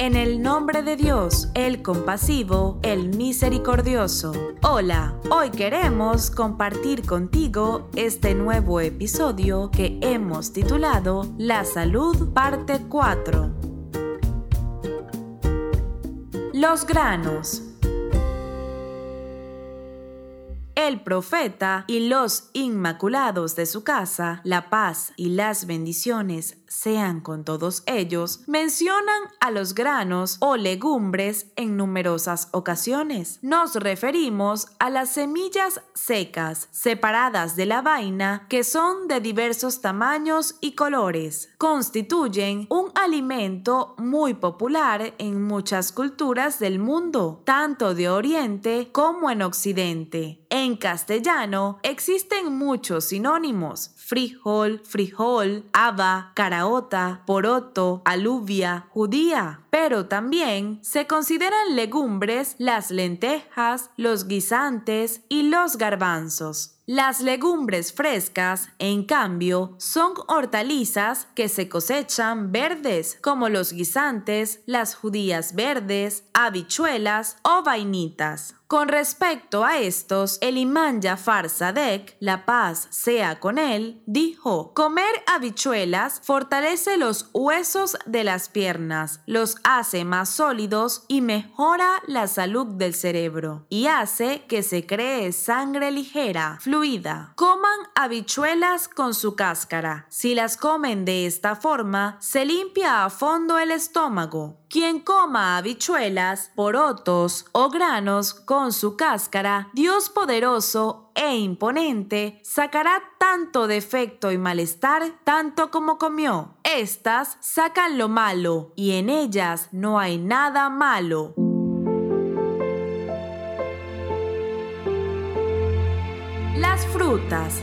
En el nombre de Dios, el compasivo, el misericordioso. Hola, hoy queremos compartir contigo este nuevo episodio que hemos titulado La salud parte 4. Los granos. El profeta y los inmaculados de su casa, la paz y las bendiciones sean con todos ellos, mencionan a los granos o legumbres en numerosas ocasiones. Nos referimos a las semillas secas, separadas de la vaina, que son de diversos tamaños y colores. Constituyen un alimento muy popular en muchas culturas del mundo, tanto de Oriente como en Occidente. En castellano existen muchos sinónimos: frijol, frijol, haba, caraota, poroto, aluvia, judía. Pero también se consideran legumbres las lentejas, los guisantes y los garbanzos. Las legumbres frescas, en cambio, son hortalizas que se cosechan verdes, como los guisantes, las judías verdes, habichuelas o vainitas. Con respecto a estos, el imán Jafar Sadek, la paz sea con él, dijo, comer habichuelas fortalece los huesos de las piernas, los hace más sólidos y mejora la salud del cerebro, y hace que se cree sangre ligera, fluida. Coman habichuelas con su cáscara. Si las comen de esta forma, se limpia a fondo el estómago. Quien coma habichuelas, porotos o granos con su cáscara, Dios poderoso e imponente, sacará tanto defecto y malestar tanto como comió. Estas sacan lo malo y en ellas no hay nada malo. Las frutas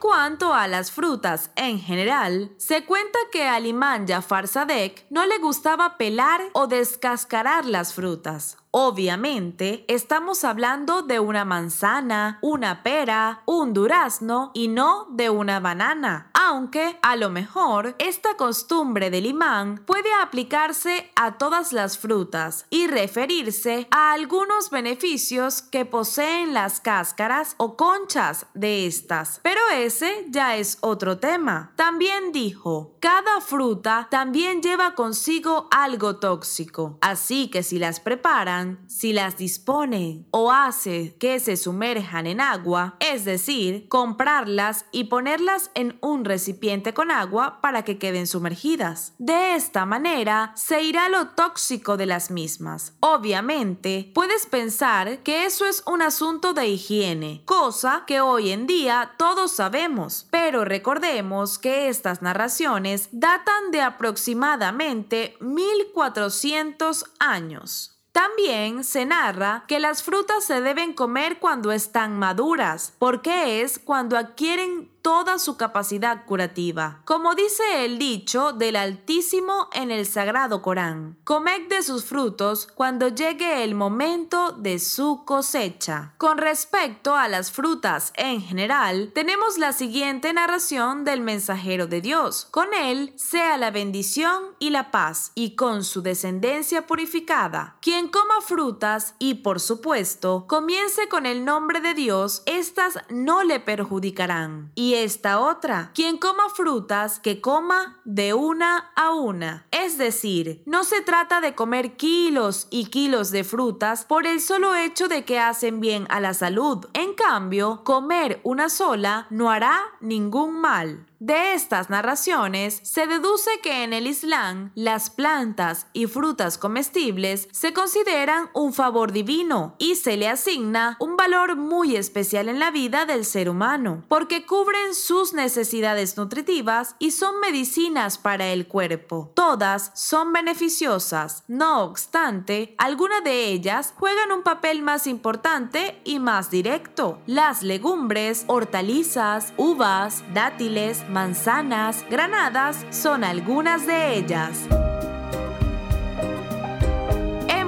cuanto a las frutas en general, se cuenta que al imán Jafar Sadek no le gustaba pelar o descascarar las frutas. Obviamente, estamos hablando de una manzana, una pera, un durazno y no de una banana, aunque a lo mejor esta costumbre del imán puede aplicarse a todas las frutas y referirse a algunos beneficios que poseen las cáscaras o conchas de estas. Pero ese ya es otro tema. También dijo, cada fruta también lleva consigo algo tóxico, así que si las preparan, si las dispone o hace que se sumerjan en agua, es decir, comprarlas y ponerlas en un recipiente con agua para que queden sumergidas. De esta manera se irá lo tóxico de las mismas. Obviamente, puedes pensar que eso es un asunto de higiene, cosa que hoy en día todos sabemos, pero recordemos que estas narraciones datan de aproximadamente 1400 años. También se narra que las frutas se deben comer cuando están maduras, porque es cuando adquieren toda su capacidad curativa. Como dice el dicho del Altísimo en el Sagrado Corán, comed de sus frutos cuando llegue el momento de su cosecha. Con respecto a las frutas en general, tenemos la siguiente narración del mensajero de Dios. Con él sea la bendición y la paz, y con su descendencia purificada. Quien coma frutas y por supuesto comience con el nombre de Dios, estas no le perjudicarán. Y esta otra, quien coma frutas, que coma de una a una. Es decir, no se trata de comer kilos y kilos de frutas por el solo hecho de que hacen bien a la salud. En cambio, comer una sola no hará ningún mal. De estas narraciones se deduce que en el Islam las plantas y frutas comestibles se consideran un favor divino y se le asigna un valor muy especial en la vida del ser humano, porque cubren sus necesidades nutritivas y son medicinas para el cuerpo. Todas son beneficiosas, no obstante, algunas de ellas juegan un papel más importante y más directo. Las legumbres, hortalizas, uvas, dátiles, manzanas, granadas son algunas de ellas.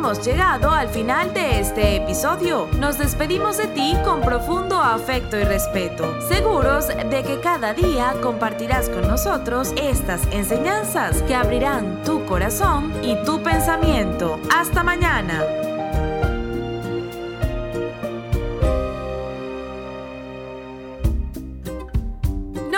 hemos llegado al final de este episodio. Nos despedimos de ti con profundo afecto y respeto, seguros de que cada día compartirás con nosotros estas enseñanzas que abrirán tu corazón y tu pensamiento. Hasta mañana.